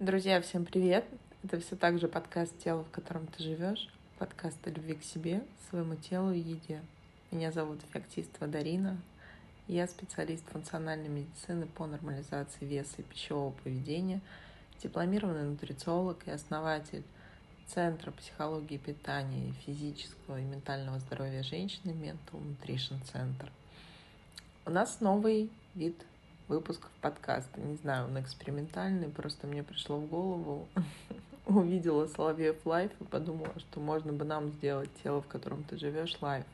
Друзья, всем привет! Это все так же подкаст «Тело, в котором ты живешь», подкаст о любви к себе, своему телу и еде. Меня зовут феоктистова Дарина. Я специалист функциональной медицины по нормализации веса и пищевого поведения, дипломированный нутрициолог и основатель Центра психологии питания и физического и ментального здоровья женщины Mental Nutrition Center. У нас новый вид выпусков подкаста. Не знаю, он экспериментальный, просто мне пришло в голову, увидела Соловьев лайф и подумала, что можно бы нам сделать тело, в котором ты живешь, лайф,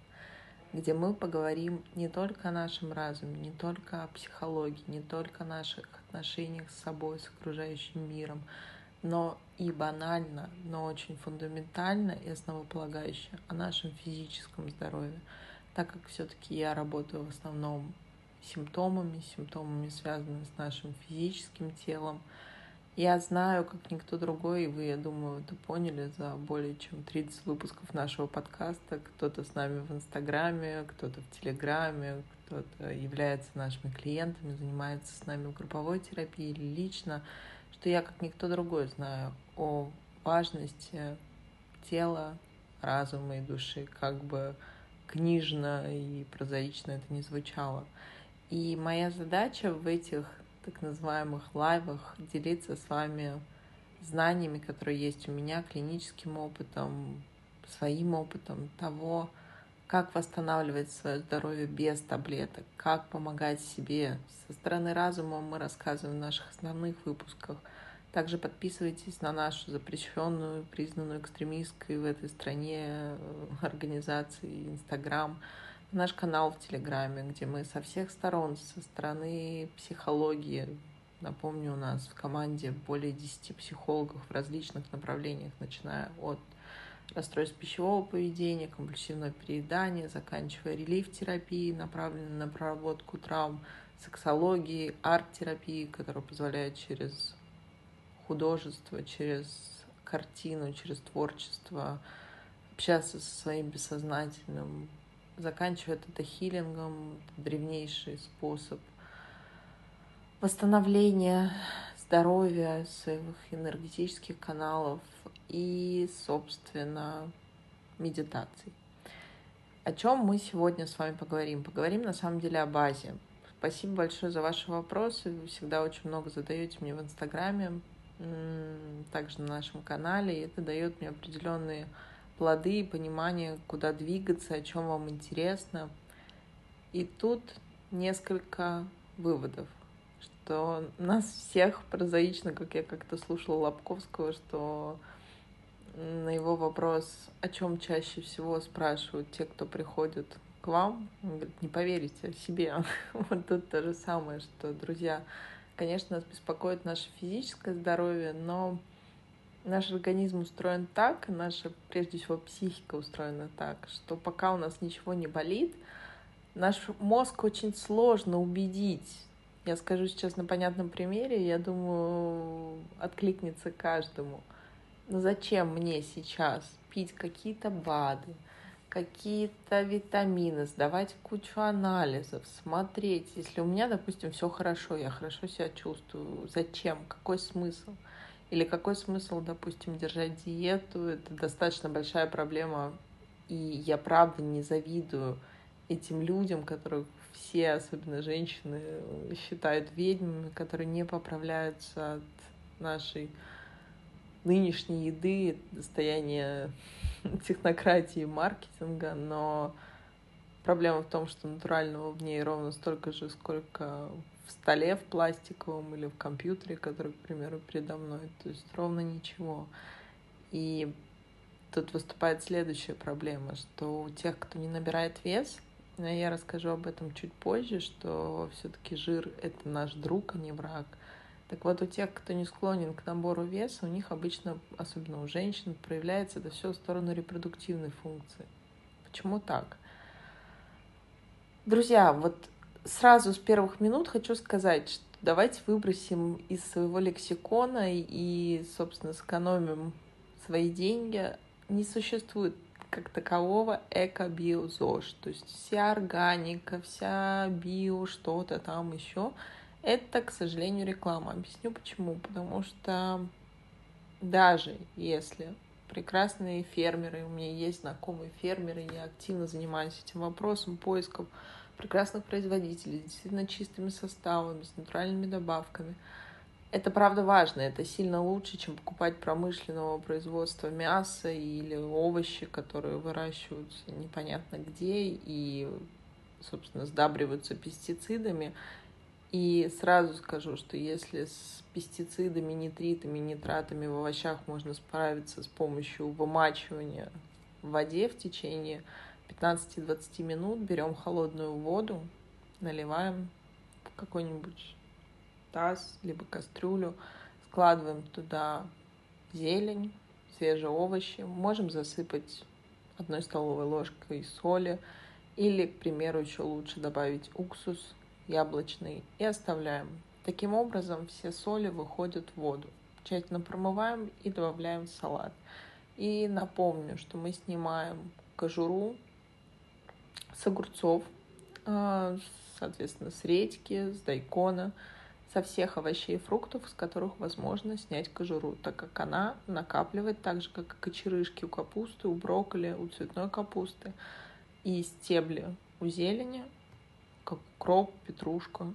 где мы поговорим не только о нашем разуме, не только о психологии, не только о наших отношениях с собой, с окружающим миром, но и банально, но очень фундаментально и основополагающе о нашем физическом здоровье, так как все-таки я работаю в основном симптомами, симптомами, связанными с нашим физическим телом. Я знаю, как никто другой, и вы, я думаю, это поняли за более чем 30 выпусков нашего подкаста. Кто-то с нами в Инстаграме, кто-то в Телеграме, кто-то является нашими клиентами, занимается с нами групповой терапии или лично, что я, как никто другой, знаю о важности тела, разума и души, как бы книжно и прозаично это не звучало. И моя задача в этих так называемых лайвах делиться с вами знаниями, которые есть у меня, клиническим опытом, своим опытом того, как восстанавливать свое здоровье без таблеток, как помогать себе. Со стороны разума мы рассказываем в наших основных выпусках. Также подписывайтесь на нашу запрещенную, признанную экстремистской в этой стране э, организации Инстаграм наш канал в Телеграме, где мы со всех сторон, со стороны психологии, напомню, у нас в команде более 10 психологов в различных направлениях, начиная от расстройств пищевого поведения, компульсивного переедания, заканчивая релиф-терапией, направленной на проработку травм, сексологии, арт-терапии, которая позволяет через художество, через картину, через творчество общаться со своим бессознательным, заканчивает это хилингом, древнейший способ восстановления здоровья, своих энергетических каналов и, собственно, медитаций. О чем мы сегодня с вами поговорим? Поговорим на самом деле о базе. Спасибо большое за ваши вопросы. Вы всегда очень много задаете мне в Инстаграме, также на нашем канале. И это дает мне определенные плоды и понимание, куда двигаться, о чем вам интересно. И тут несколько выводов, что нас всех прозаично, как я как-то слушала Лобковского, что на его вопрос, о чем чаще всего спрашивают те, кто приходит к вам, он говорит, не поверите себе. Вот тут то же самое, что, друзья, конечно, нас беспокоит наше физическое здоровье, но наш организм устроен так, наша, прежде всего, психика устроена так, что пока у нас ничего не болит, наш мозг очень сложно убедить. Я скажу сейчас на понятном примере, я думаю, откликнется каждому. Но зачем мне сейчас пить какие-то БАДы, какие-то витамины, сдавать кучу анализов, смотреть. Если у меня, допустим, все хорошо, я хорошо себя чувствую, зачем? Какой смысл? Или какой смысл, допустим, держать диету? Это достаточно большая проблема. И я правда не завидую этим людям, которых все, особенно женщины, считают ведьмами, которые не поправляются от нашей нынешней еды, состояния технократии маркетинга, но проблема в том, что натурального в ней ровно столько же, сколько в столе в пластиковом или в компьютере, который, к примеру, передо мной. То есть ровно ничего. И тут выступает следующая проблема, что у тех, кто не набирает вес, я расскажу об этом чуть позже, что все-таки жир — это наш друг, а не враг. Так вот, у тех, кто не склонен к набору веса, у них обычно, особенно у женщин, проявляется это все в сторону репродуктивной функции. Почему так? Друзья, вот сразу с первых минут хочу сказать, что давайте выбросим из своего лексикона и, собственно, сэкономим свои деньги. Не существует как такового эко-био-ЗОЖ. То есть вся органика, вся био, что-то там еще, Это, к сожалению, реклама. Объясню почему. Потому что даже если прекрасные фермеры, у меня есть знакомые фермеры, я активно занимаюсь этим вопросом, поиском прекрасных производителей, действительно чистыми составами, с натуральными добавками. Это правда важно, это сильно лучше, чем покупать промышленного производства мяса или овощи, которые выращиваются непонятно где и, собственно, сдабриваются пестицидами. И сразу скажу, что если с пестицидами, нитритами, нитратами в овощах можно справиться с помощью вымачивания в воде в течение 15-20 минут, берем холодную воду, наливаем в какой-нибудь таз, либо кастрюлю, складываем туда зелень, свежие овощи, можем засыпать одной столовой ложкой соли или, к примеру, еще лучше добавить уксус яблочный и оставляем. Таким образом все соли выходят в воду. Тщательно промываем и добавляем в салат. И напомню, что мы снимаем кожуру с огурцов, а, соответственно, с редьки, с дайкона, со всех овощей и фруктов, с которых возможно снять кожуру, так как она накапливает так же, как и кочерышки у капусты, у брокколи, у цветной капусты и стебли у зелени как укроп, петрушка,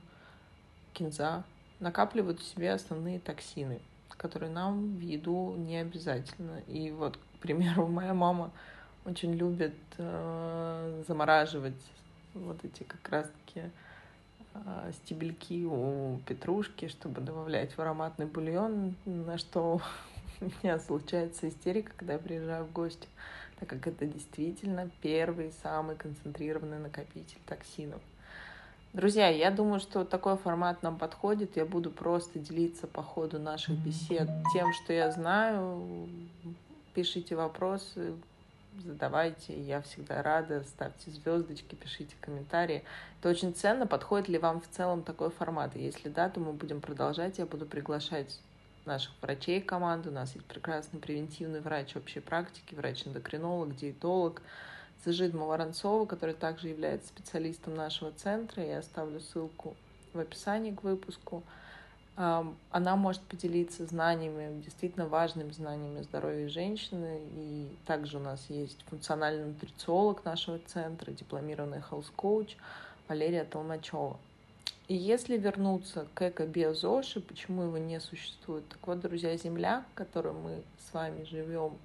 кинза, накапливают в себе основные токсины, которые нам в еду не обязательно. И вот, к примеру, моя мама очень любит э, замораживать вот эти как раз-таки э, стебельки у петрушки, чтобы добавлять в ароматный бульон, на что у меня случается истерика, когда я приезжаю в гости, так как это действительно первый самый концентрированный накопитель токсинов. Друзья, я думаю, что такой формат нам подходит. Я буду просто делиться по ходу наших бесед тем, что я знаю. Пишите вопросы, задавайте. Я всегда рада. Ставьте звездочки, пишите комментарии. Это очень ценно. Подходит ли вам в целом такой формат? Если да, то мы будем продолжать. Я буду приглашать наших врачей команду. У нас есть прекрасный превентивный врач общей практики, врач-эндокринолог, диетолог. Зажидма Воронцова, который также является специалистом нашего центра. Я оставлю ссылку в описании к выпуску. Она может поделиться знаниями, действительно важными знаниями здоровья женщины. И также у нас есть функциональный нутрициолог нашего центра, дипломированный health coach Валерия Толмачева. И если вернуться к эко-биозоши, почему его не существует? Так вот, друзья, Земля, в которой мы с вами живем,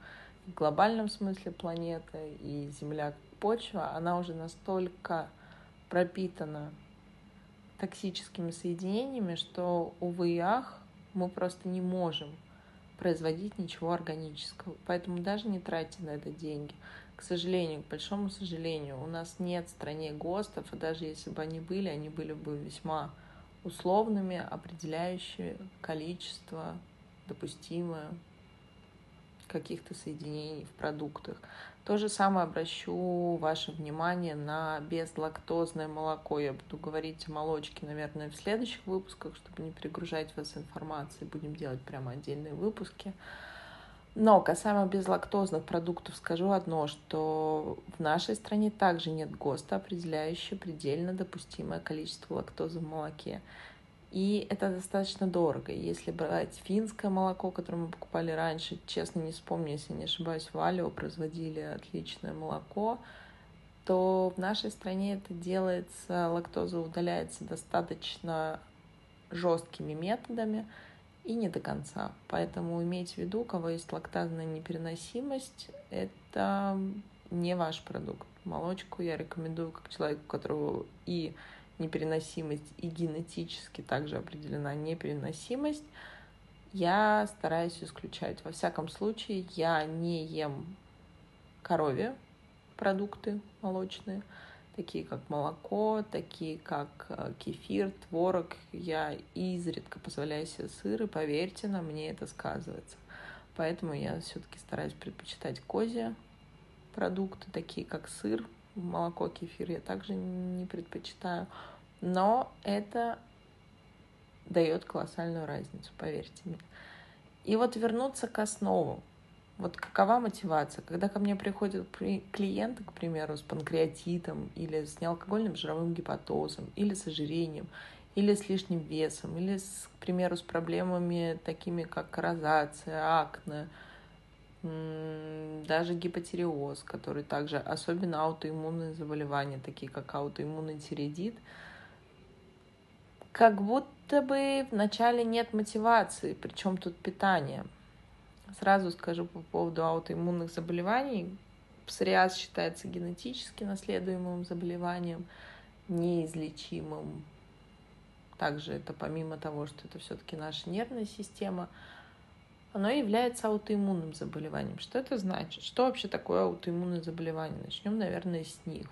в глобальном смысле планета и Земля почва, она уже настолько пропитана токсическими соединениями, что, увы и ах, мы просто не можем производить ничего органического. Поэтому даже не тратьте на это деньги. К сожалению, к большому сожалению, у нас нет в стране ГОСТов, и даже если бы они были, они были бы весьма условными, определяющие количество допустимое каких-то соединений в продуктах. То же самое обращу ваше внимание на безлактозное молоко. Я буду говорить о молочке, наверное, в следующих выпусках, чтобы не перегружать вас информацией. Будем делать прямо отдельные выпуски. Но касаемо безлактозных продуктов скажу одно, что в нашей стране также нет ГОСТа, определяющего предельно допустимое количество лактозы в молоке. И это достаточно дорого. Если брать финское молоко, которое мы покупали раньше, честно не вспомню, если не ошибаюсь, в Алио производили отличное молоко, то в нашей стране это делается, лактоза удаляется достаточно жесткими методами и не до конца. Поэтому имейте в виду, у кого есть лактазная непереносимость, это не ваш продукт. Молочку я рекомендую как человеку, у которого и непереносимость и генетически также определена непереносимость, я стараюсь исключать. Во всяком случае, я не ем коровье продукты молочные, такие как молоко, такие как э, кефир, творог. Я изредка позволяю себе сыр, и поверьте, на мне это сказывается. Поэтому я все-таки стараюсь предпочитать козье продукты, такие как сыр, молоко, кефир я также не предпочитаю. Но это дает колоссальную разницу, поверьте мне. И вот вернуться к основам. Вот какова мотивация? Когда ко мне приходят клиенты, к примеру, с панкреатитом или с неалкогольным жировым гепатозом или с ожирением, или с лишним весом, или, с, к примеру, с проблемами такими, как розация, акне, даже гипотереоз, который также, особенно аутоиммунные заболевания, такие как аутоиммунный тиреидит, как будто бы вначале нет мотивации, причем тут питание. Сразу скажу по поводу аутоиммунных заболеваний. Псориаз считается генетически наследуемым заболеванием, неизлечимым. Также это помимо того, что это все-таки наша нервная система – оно является аутоиммунным заболеванием. Что это значит? Что вообще такое аутоиммунное заболевание? Начнем, наверное, с них.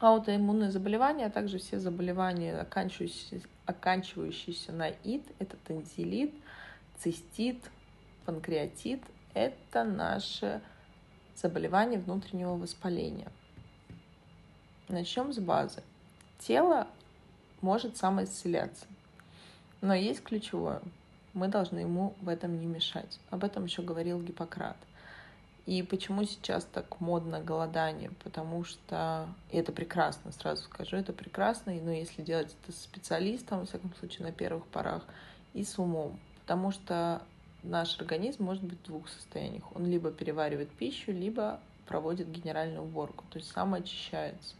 Аутоиммунные заболевания, а также все заболевания, оканчивающиеся, оканчивающиеся на ид, это танзелит, цистит, панкреатит, это наше заболевание внутреннего воспаления. Начнем с базы. Тело может самоисцеляться, но есть ключевое – мы должны ему в этом не мешать. Об этом еще говорил Гиппократ. И почему сейчас так модно голодание? Потому что и это прекрасно, сразу скажу, это прекрасно, но если делать это с специалистом, во всяком случае, на первых порах, и с умом. Потому что наш организм может быть в двух состояниях. Он либо переваривает пищу, либо проводит генеральную уборку, то есть самоочищается.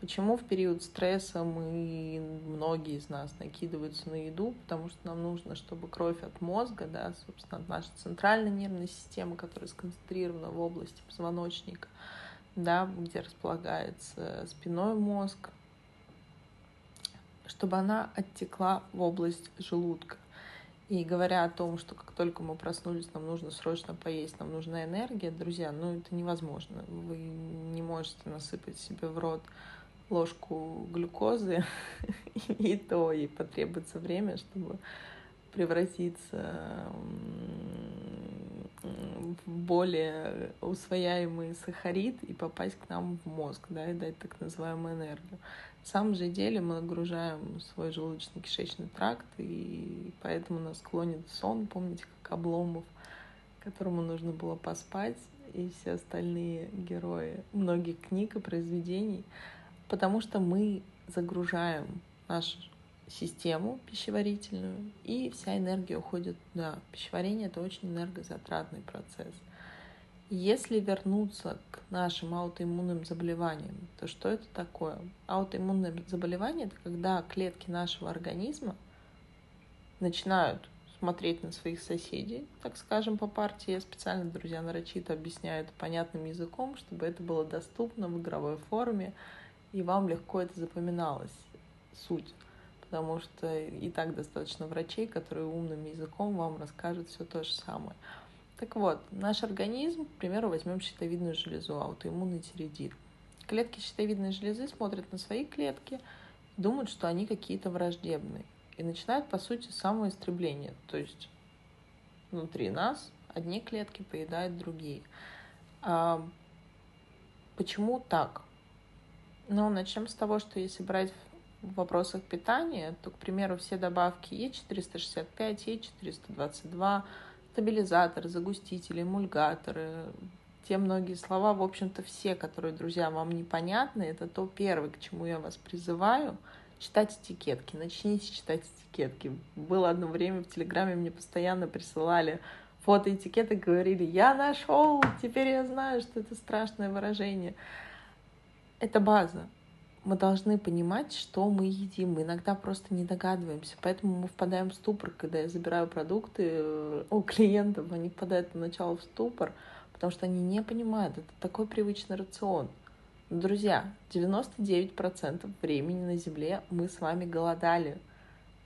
Почему в период стресса мы, многие из нас, накидываются на еду? Потому что нам нужно, чтобы кровь от мозга, да, собственно, от нашей центральной нервной системы, которая сконцентрирована в области позвоночника, да, где располагается спиной мозг, чтобы она оттекла в область желудка. И говоря о том, что как только мы проснулись, нам нужно срочно поесть, нам нужна энергия, друзья, ну это невозможно. Вы не можете насыпать себе в рот ложку глюкозы, и то ей потребуется время, чтобы превратиться в более усвояемый сахарид и попасть к нам в мозг, да, и дать так называемую энергию. На самом же деле мы нагружаем свой желудочно-кишечный тракт, и поэтому нас клонит сон, помните, как Обломов, которому нужно было поспать, и все остальные герои многих книг и произведений — потому что мы загружаем нашу систему пищеварительную, и вся энергия уходит туда. Пищеварение — это очень энергозатратный процесс. Если вернуться к нашим аутоиммунным заболеваниям, то что это такое? Аутоиммунное заболевание — это когда клетки нашего организма начинают смотреть на своих соседей, так скажем, по партии. Я специально, друзья, нарочито объясняю это понятным языком, чтобы это было доступно в игровой форме, и вам легко это запоминалось, суть. Потому что и так достаточно врачей, которые умным языком вам расскажут все то же самое. Так вот, наш организм, к примеру, возьмем щитовидную железу, аутоиммунный тиреидит. Клетки щитовидной железы смотрят на свои клетки, думают, что они какие-то враждебные. И начинают, по сути, самоистребление. То есть внутри нас одни клетки поедают другие. А почему так? Ну, начнем с того, что если брать в вопросах питания, то, к примеру, все добавки Е465, Е422, стабилизаторы, загустители, эмульгаторы, те многие слова, в общем-то, все, которые, друзья, вам непонятны, это то первое, к чему я вас призываю, читать этикетки, начните читать этикетки. Было одно время в Телеграме, мне постоянно присылали фото этикеты, говорили, я нашел, теперь я знаю, что это страшное выражение это база. Мы должны понимать, что мы едим. Мы иногда просто не догадываемся. Поэтому мы впадаем в ступор, когда я забираю продукты э, у клиентов. Они впадают поначалу в ступор, потому что они не понимают. Это такой привычный рацион. Друзья, 99% времени на Земле мы с вами голодали.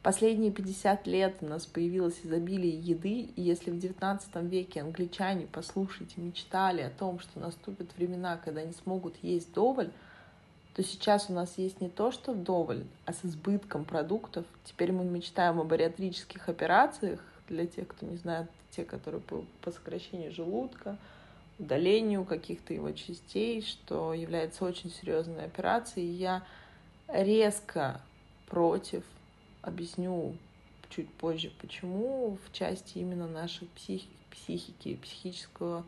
Последние 50 лет у нас появилось изобилие еды, и если в 19 веке англичане, послушайте, мечтали о том, что наступят времена, когда они смогут есть доволь, то сейчас у нас есть не то, что вдоволь, а с избытком продуктов. Теперь мы мечтаем о бариатрических операциях, для тех, кто не знает, те, которые по, по сокращению желудка, удалению каких-то его частей, что является очень серьезной операцией. Я резко против Объясню чуть позже, почему в части именно нашей психи, психики, психического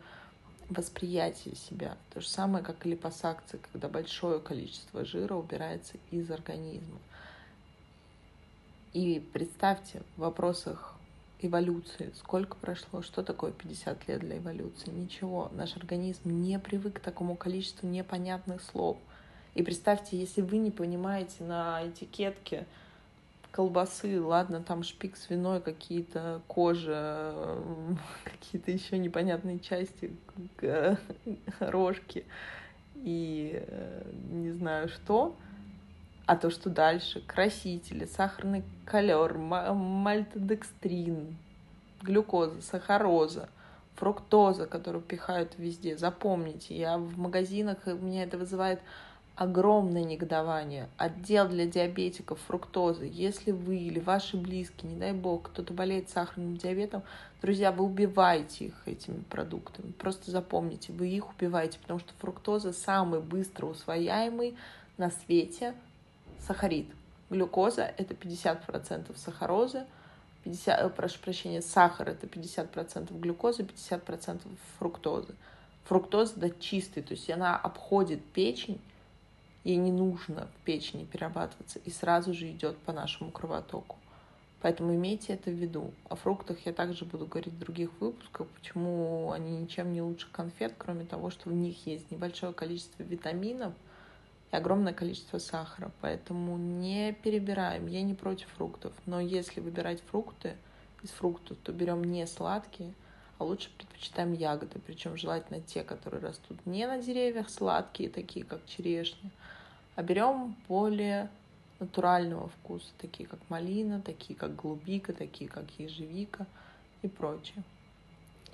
восприятия себя. То же самое, как и липосакция, когда большое количество жира убирается из организма. И представьте, в вопросах эволюции, сколько прошло, что такое 50 лет для эволюции? Ничего. Наш организм не привык к такому количеству непонятных слов. И представьте, если вы не понимаете на этикетке колбасы, ладно, там шпик свиной, какие-то кожа, какие-то еще непонятные части, рожки и э, не знаю что, а то, что дальше, красители, сахарный колер, мальтодекстрин, глюкоза, сахароза, фруктоза, которую пихают везде. Запомните, я в магазинах, у меня это вызывает огромное негодование. Отдел для диабетиков фруктозы. Если вы или ваши близкие, не дай бог, кто-то болеет сахарным диабетом, друзья, вы убиваете их этими продуктами. Просто запомните, вы их убиваете, потому что фруктоза самый быстро усвояемый на свете сахарид. Глюкоза — это 50% сахарозы, 50, э, прошу прощения, сахар — это 50% глюкозы, 50% фруктозы. Фруктоза да, чистый, то есть она обходит печень, ей не нужно в печени перерабатываться и сразу же идет по нашему кровотоку. Поэтому имейте это в виду. О фруктах я также буду говорить в других выпусках, почему они ничем не лучше конфет, кроме того, что в них есть небольшое количество витаминов – и огромное количество сахара. Поэтому не перебираем. Я не против фруктов. Но если выбирать фрукты из фруктов, то берем не сладкие, а лучше предпочитаем ягоды. Причем желательно те, которые растут не на деревьях, сладкие, такие как черешня, а берем более натурального вкуса, такие как малина, такие как голубика, такие как ежевика и прочее.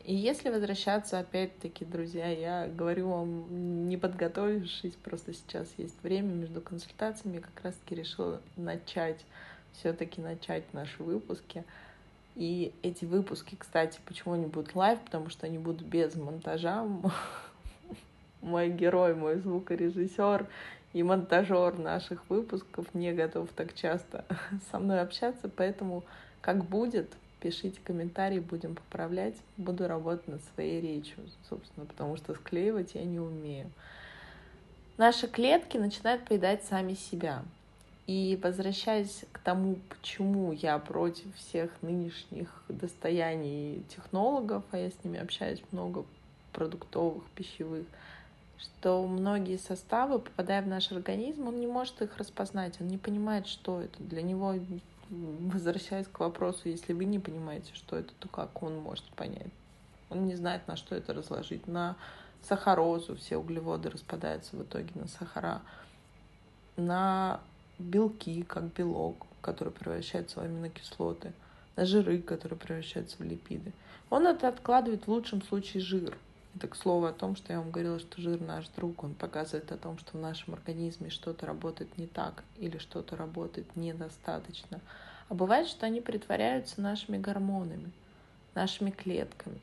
И если возвращаться, опять-таки, друзья, я говорю вам, не подготовившись, просто сейчас есть время между консультациями, как раз-таки решила начать, все-таки начать наши выпуски. И эти выпуски, кстати, почему они будут live? Потому что они будут без монтажа. Мой герой, мой звукорежиссер и монтажер наших выпусков не готов так часто со мной общаться, поэтому как будет, Пишите комментарии, будем поправлять. Буду работать над своей речью, собственно, потому что склеивать я не умею. Наши клетки начинают поедать сами себя. И возвращаясь к тому, почему я против всех нынешних достояний технологов, а я с ними общаюсь много, продуктовых, пищевых, что многие составы, попадая в наш организм, он не может их распознать, он не понимает, что это. Для него возвращаясь к вопросу, если вы не понимаете, что это, то как он может понять? Он не знает, на что это разложить. На сахарозу все углеводы распадаются в итоге на сахара. На белки, как белок, который превращается в аминокислоты. На жиры, которые превращаются в липиды. Он это откладывает в лучшем случае жир. Это к слову о том, что я вам говорила, что жир наш друг. Он показывает о том, что в нашем организме что-то работает не так или что-то работает недостаточно. А бывает, что они притворяются нашими гормонами, нашими клетками.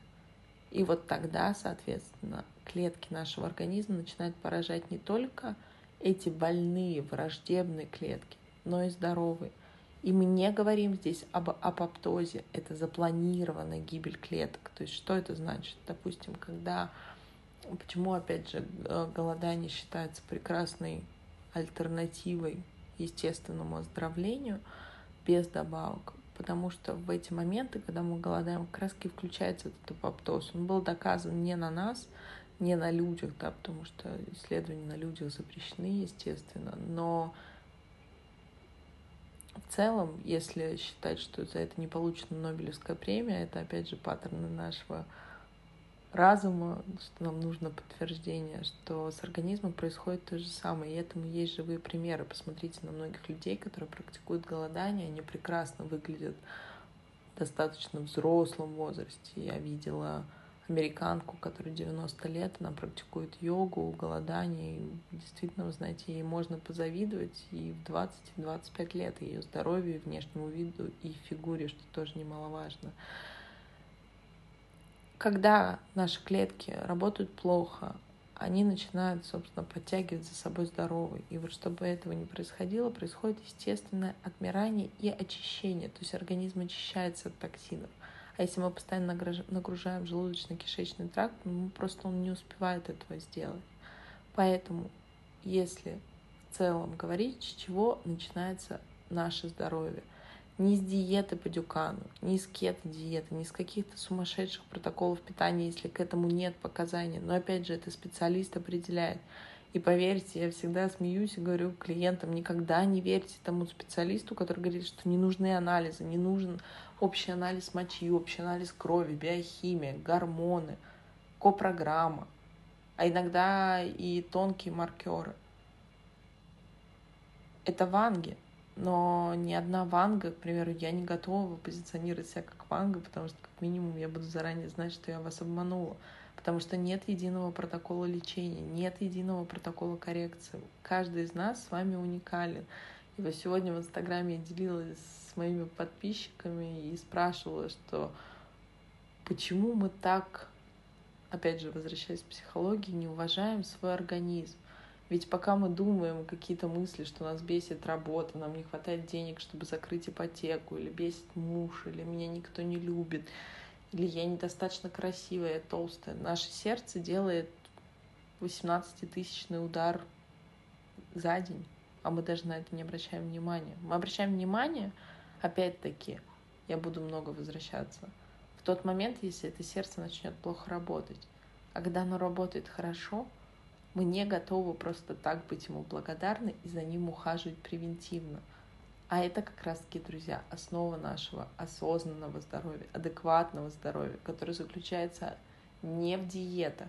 И вот тогда, соответственно, клетки нашего организма начинают поражать не только эти больные, враждебные клетки, но и здоровые. И мы не говорим здесь об апоптозе, это запланированная гибель клеток. То есть что это значит? Допустим, когда... Почему, опять же, э, голодание считается прекрасной альтернативой естественному оздоровлению без добавок? Потому что в эти моменты, когда мы голодаем, как раз и включается этот апоптоз. Он был доказан не на нас, не на людях, да, потому что исследования на людях запрещены, естественно, но в целом, если считать, что за это не получена Нобелевская премия, это опять же паттерны нашего разума, что нам нужно подтверждение, что с организмом происходит то же самое. И этому есть живые примеры. Посмотрите на многих людей, которые практикуют голодание, они прекрасно выглядят в достаточно взрослом возрасте. Я видела американку, которой 90 лет, она практикует йогу, голодание. И действительно, вы знаете, ей можно позавидовать и в 20-25 лет ее здоровью, внешнему виду и фигуре, что тоже немаловажно. Когда наши клетки работают плохо, они начинают, собственно, подтягивать за собой здоровый. И вот чтобы этого не происходило, происходит естественное отмирание и очищение. То есть организм очищается от токсинов. А если мы постоянно нагружаем желудочно-кишечный тракт, ну, просто он не успевает этого сделать. Поэтому, если в целом говорить, с чего начинается наше здоровье, Не с диеты по дюкану, не с кето-диеты, не с каких-то сумасшедших протоколов питания, если к этому нет показаний. Но опять же, это специалист определяет. И поверьте, я всегда смеюсь и говорю клиентам, никогда не верьте тому специалисту, который говорит, что не нужны анализы, не нужен общий анализ мочи, общий анализ крови, биохимия, гормоны, копрограмма, а иногда и тонкие маркеры. Это ванги, но ни одна ванга, к примеру, я не готова позиционировать себя как ванга, потому что как минимум я буду заранее знать, что я вас обманула потому что нет единого протокола лечения, нет единого протокола коррекции. Каждый из нас с вами уникален. И вот сегодня в Инстаграме я делилась с моими подписчиками и спрашивала, что почему мы так, опять же, возвращаясь к психологии, не уважаем свой организм. Ведь пока мы думаем какие-то мысли, что нас бесит работа, нам не хватает денег, чтобы закрыть ипотеку, или бесит муж, или меня никто не любит, или я недостаточно красивая, толстая. Наше сердце делает 18-тысячный удар за день, а мы даже на это не обращаем внимания. Мы обращаем внимание, опять-таки, я буду много возвращаться, в тот момент, если это сердце начнет плохо работать. А когда оно работает хорошо, мы не готовы просто так быть ему благодарны и за ним ухаживать превентивно – а это как раз-таки, друзья, основа нашего осознанного здоровья, адекватного здоровья, которое заключается не в диетах,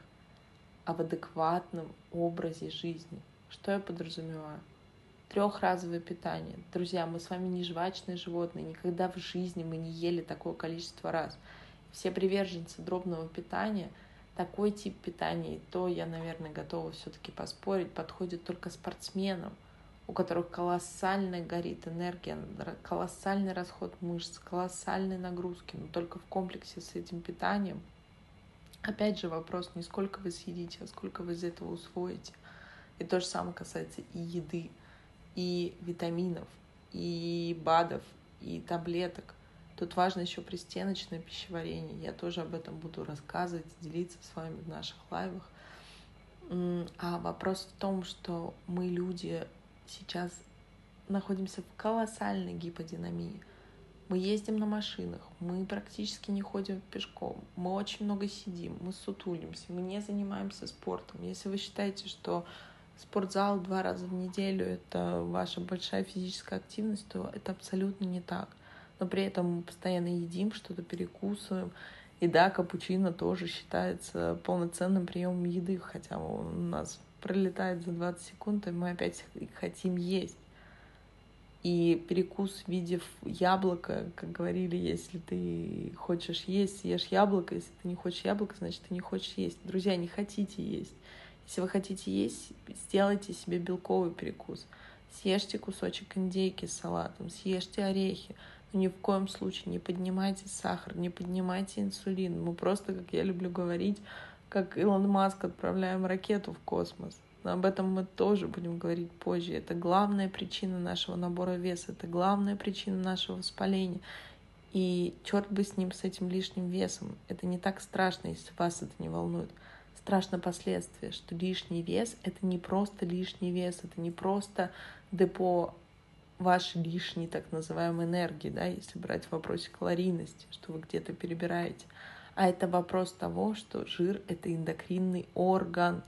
а в адекватном образе жизни. Что я подразумеваю? Трехразовое питание. Друзья, мы с вами не жвачные животные, никогда в жизни мы не ели такое количество раз. Все приверженцы дробного питания, такой тип питания, то я, наверное, готова все-таки поспорить, подходит только спортсменам – у которых колоссально горит энергия, колоссальный расход мышц, колоссальные нагрузки, но только в комплексе с этим питанием. Опять же вопрос не сколько вы съедите, а сколько вы из этого усвоите. И то же самое касается и еды, и витаминов, и БАДов, и таблеток. Тут важно еще пристеночное пищеварение. Я тоже об этом буду рассказывать, делиться с вами в наших лайвах. А вопрос в том, что мы люди сейчас находимся в колоссальной гиподинамии. Мы ездим на машинах, мы практически не ходим пешком, мы очень много сидим, мы сутулимся, мы не занимаемся спортом. Если вы считаете, что спортзал два раза в неделю — это ваша большая физическая активность, то это абсолютно не так. Но при этом мы постоянно едим, что-то перекусываем. И да, капучино тоже считается полноценным приемом еды, хотя у нас пролетает за 20 секунд, и мы опять хотим есть. И перекус в виде яблока, как говорили, если ты хочешь есть, съешь яблоко, если ты не хочешь яблоко, значит, ты не хочешь есть. Друзья, не хотите есть. Если вы хотите есть, сделайте себе белковый перекус. Съешьте кусочек индейки с салатом, съешьте орехи. Но ни в коем случае не поднимайте сахар, не поднимайте инсулин. Мы просто, как я люблю говорить, как Илон Маск отправляем ракету в космос. Но об этом мы тоже будем говорить позже. Это главная причина нашего набора веса, это главная причина нашего воспаления. И черт бы с ним, с этим лишним весом. Это не так страшно, если вас это не волнует. Страшно последствия, что лишний вес — это не просто лишний вес, это не просто депо вашей лишней так называемой энергии, да, если брать в вопросе калорийности, что вы где-то перебираете — а это вопрос того, что жир — это эндокринный орган,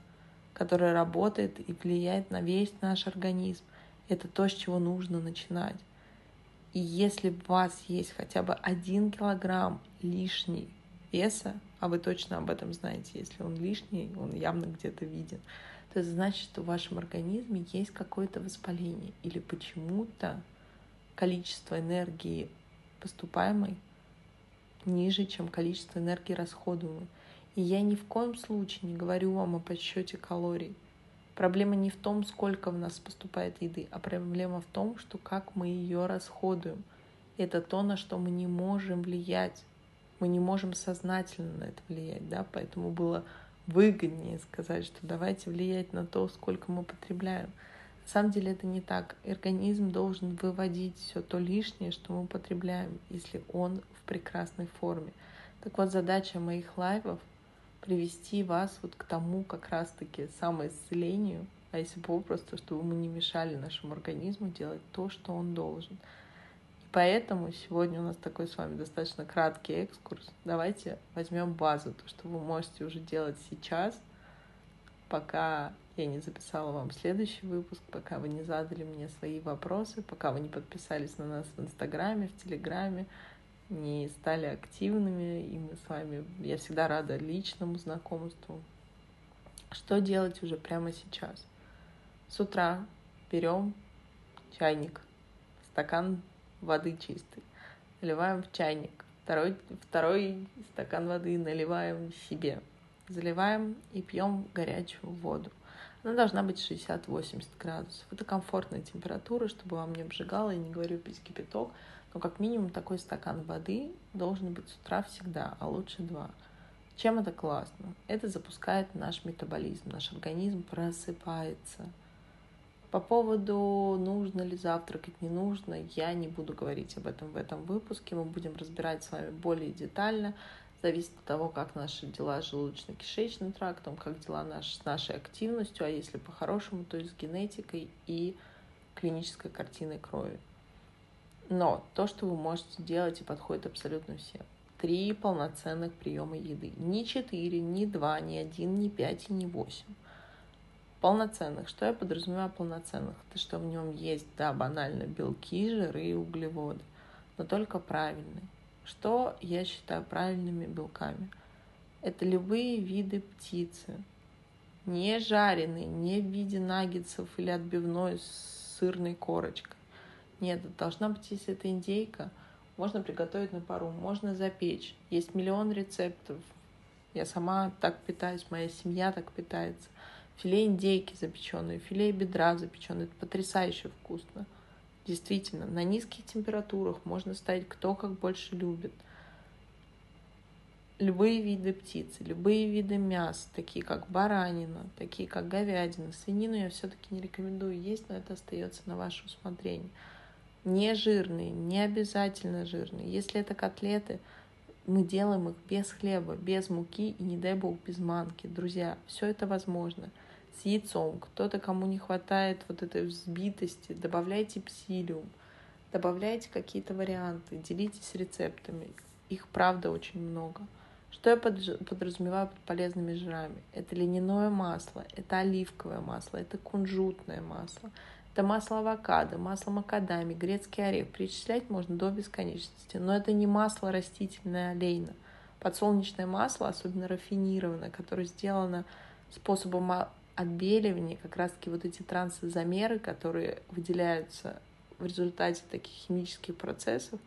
который работает и влияет на весь наш организм. Это то, с чего нужно начинать. И если у вас есть хотя бы один килограмм лишней веса, а вы точно об этом знаете, если он лишний, он явно где-то виден, то это значит, что в вашем организме есть какое-то воспаление или почему-то количество энергии поступаемой ниже, чем количество энергии расходуемой. И я ни в коем случае не говорю вам о подсчете калорий. Проблема не в том, сколько в нас поступает еды, а проблема в том, что как мы ее расходуем. Это то, на что мы не можем влиять. Мы не можем сознательно на это влиять, да, поэтому было выгоднее сказать, что давайте влиять на то, сколько мы потребляем. На самом деле это не так. Организм должен выводить все то лишнее, что мы потребляем, если он в прекрасной форме. Так вот, задача моих лайвов — привести вас вот к тому как раз-таки самоисцелению, а если попросту, чтобы мы не мешали нашему организму делать то, что он должен. И поэтому сегодня у нас такой с вами достаточно краткий экскурс. Давайте возьмем базу, то, что вы можете уже делать сейчас, пока я не записала вам следующий выпуск, пока вы не задали мне свои вопросы, пока вы не подписались на нас в Инстаграме, в Телеграме, не стали активными, и мы с вами, я всегда рада личному знакомству. Что делать уже прямо сейчас? С утра берем чайник, стакан воды чистой, наливаем в чайник, второй, второй стакан воды наливаем себе, заливаем и пьем горячую воду. Она должна быть 60-80 градусов. Это комфортная температура, чтобы вам не обжигало, я не говорю пить кипяток, но как минимум такой стакан воды должен быть с утра всегда, а лучше два. Чем это классно? Это запускает наш метаболизм, наш организм просыпается. По поводу, нужно ли завтракать, не нужно, я не буду говорить об этом в этом выпуске. Мы будем разбирать с вами более детально. Зависит от того, как наши дела с желудочно-кишечным трактом, как дела наш, с нашей активностью, а если по-хорошему, то и с генетикой и клинической картиной крови. Но то, что вы можете делать и подходит абсолютно всем. Три полноценных приема еды. Не четыре, не два, не один, не пять и не восемь. Полноценных. Что я подразумеваю полноценных? Это что в нем есть, да, банально, белки, жиры и углеводы, но только правильные. Что я считаю правильными белками? Это любые виды птицы. Не жареные, не в виде наггетсов или отбивной с сырной корочкой нет, должна быть, если это индейка, можно приготовить на пару, можно запечь. Есть миллион рецептов. Я сама так питаюсь, моя семья так питается. Филе индейки запеченные, филе бедра запеченные. Это потрясающе вкусно. Действительно, на низких температурах можно ставить кто как больше любит. Любые виды птицы, любые виды мяса, такие как баранина, такие как говядина, свинину я все-таки не рекомендую есть, но это остается на ваше усмотрение не жирные, не обязательно жирные. Если это котлеты, мы делаем их без хлеба, без муки и, не дай бог, без манки. Друзья, все это возможно. С яйцом. Кто-то, кому не хватает вот этой взбитости, добавляйте псилиум, добавляйте какие-то варианты, делитесь рецептами. Их, правда, очень много. Что я подразумеваю под полезными жирами? Это льняное масло, это оливковое масло, это кунжутное масло, это масло авокадо, масло макадами, грецкий орех. Перечислять можно до бесконечности. Но это не масло растительное олейно. Подсолнечное масло, особенно рафинированное, которое сделано способом отбеливания, как раз-таки вот эти трансозамеры, которые выделяются в результате таких химических процессов,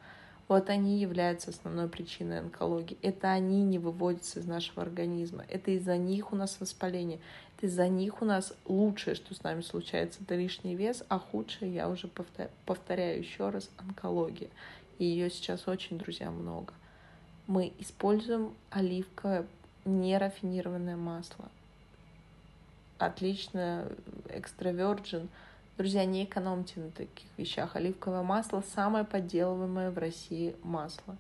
вот они являются основной причиной онкологии. Это они не выводятся из нашего организма. Это из-за них у нас воспаление. Это из-за них у нас лучшее, что с нами случается, это лишний вес, а худшее, я уже повторяю еще раз, онкология. И ее сейчас очень, друзья, много. Мы используем оливковое нерафинированное масло. Отлично, экстравержен – Друзья, не экономьте на таких вещах. Оливковое масло – самое подделываемое в России масло.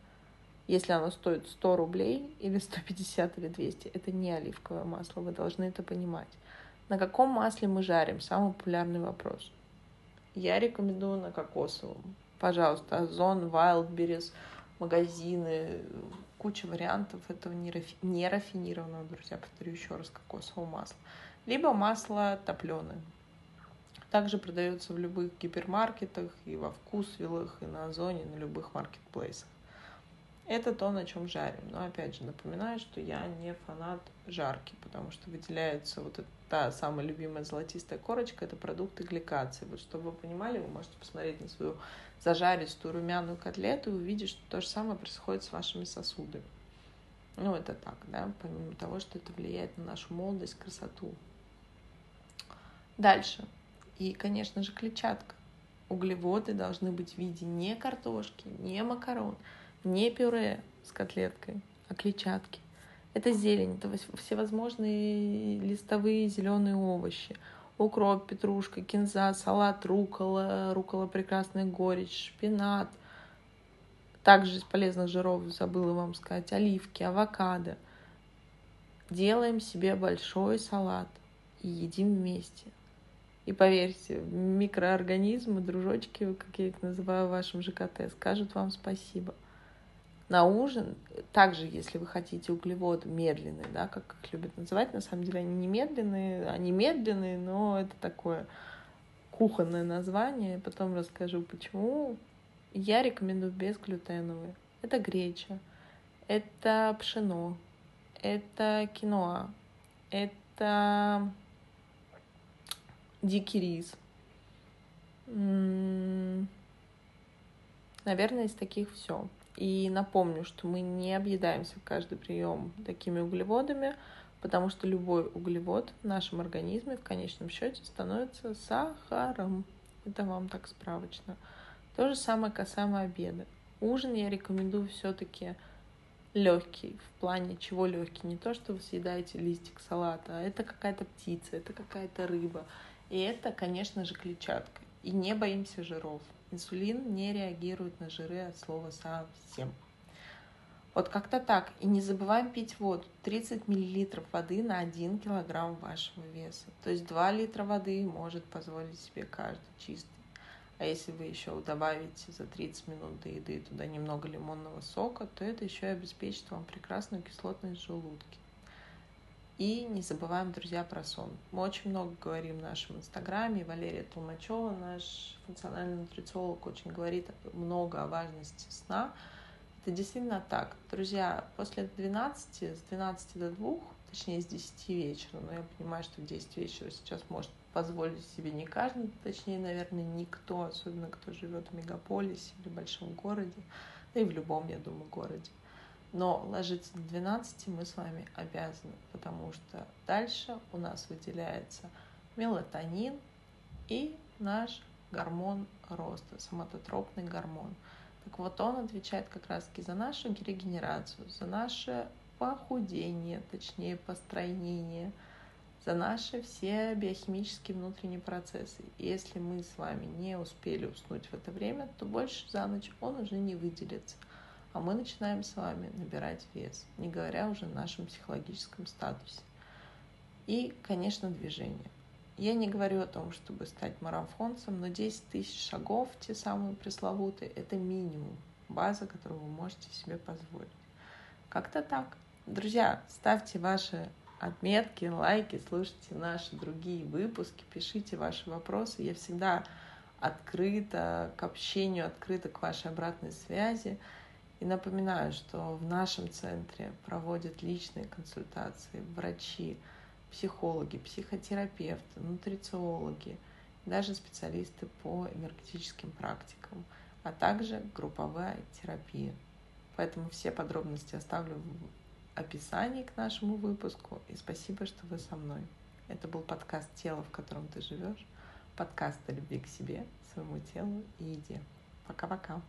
Если оно стоит 100 рублей или 150 или 200, это не оливковое масло, вы должны это понимать. На каком масле мы жарим? Самый популярный вопрос. Я рекомендую на кокосовом. Пожалуйста, Озон, Wildberries, магазины, куча вариантов этого нерафинированного, друзья, повторю еще раз, кокосового масла. Либо масло топленое. Также продается в любых гипермаркетах, и во вкусвиллах, и на Озоне, на любых маркетплейсах. Это то, на чем жарим. Но опять же напоминаю, что я не фанат жарки, потому что выделяется вот эта та самая любимая золотистая корочка, это продукты гликации. Вот чтобы вы понимали, вы можете посмотреть на свою зажаристую румяную котлету и увидеть, что то же самое происходит с вашими сосудами. Ну, это так, да, помимо того, что это влияет на нашу молодость, красоту. Дальше. И, конечно же, клетчатка. Углеводы должны быть в виде не картошки, не макарон, не пюре с котлеткой, а клетчатки. Это зелень, это всевозможные листовые зеленые овощи. Укроп, петрушка, кинза, салат, рукола, рукола прекрасная горечь, шпинат. Также из полезных жиров забыла вам сказать, оливки, авокадо. Делаем себе большой салат и едим вместе – И поверьте, микроорганизмы, дружочки, как я их называю в вашем ЖКТ, скажут вам спасибо. На ужин, также, если вы хотите углеводы медленные, да, как их любят называть, на самом деле они не медленные, они медленные, но это такое кухонное название, потом расскажу почему. Я рекомендую безглютеновые. Это греча, это пшено, это киноа, это дикий рис. Наверное, из таких все. И напомню, что мы не объедаемся в каждый прием такими углеводами, потому что любой углевод в нашем организме в конечном счете становится сахаром. Это вам так справочно. То же самое касаемо обеда. Ужин я рекомендую все-таки легкий, в плане чего легкий. Не то, что вы съедаете листик салата, а это какая-то птица, это какая-то рыба. И это, конечно же, клетчатка. И не боимся жиров. Инсулин не реагирует на жиры от слова совсем. Вот как-то так. И не забываем пить воду. 30 мл воды на 1 килограмм вашего веса. То есть 2 литра воды может позволить себе каждый чистый. А если вы еще добавите за 30 минут до еды туда немного лимонного сока, то это еще и обеспечит вам прекрасную кислотность в желудке. И не забываем, друзья, про сон. Мы очень много говорим в нашем инстаграме. Валерия Толмачева, наш функциональный нутрициолог, очень говорит много о важности сна. Это действительно так. Друзья, после 12, с 12 до 2, точнее с 10 вечера, но я понимаю, что в 10 вечера сейчас может позволить себе не каждый, точнее, наверное, никто, особенно кто живет в мегаполисе или большом городе, да и в любом, я думаю, городе. Но ложиться до 12 мы с вами обязаны, потому что дальше у нас выделяется мелатонин и наш гормон роста, соматотропный гормон. Так вот, он отвечает как раз-таки за нашу регенерацию, за наше похудение, точнее, построение, за наши все биохимические внутренние процессы. Если мы с вами не успели уснуть в это время, то больше за ночь он уже не выделится – а мы начинаем с вами набирать вес, не говоря уже о нашем психологическом статусе. И, конечно, движение. Я не говорю о том, чтобы стать марафонцем, но 10 тысяч шагов, те самые пресловутые, это минимум, база, которую вы можете себе позволить. Как-то так. Друзья, ставьте ваши отметки, лайки, слушайте наши другие выпуски, пишите ваши вопросы. Я всегда открыта к общению, открыта к вашей обратной связи. И напоминаю, что в нашем центре проводят личные консультации врачи, психологи, психотерапевты, нутрициологи, даже специалисты по энергетическим практикам, а также групповая терапия. Поэтому все подробности оставлю в описании к нашему выпуску. И спасибо, что вы со мной. Это был подкаст «Тело, в котором ты живешь», подкаст о любви к себе, своему телу и еде. Пока-пока.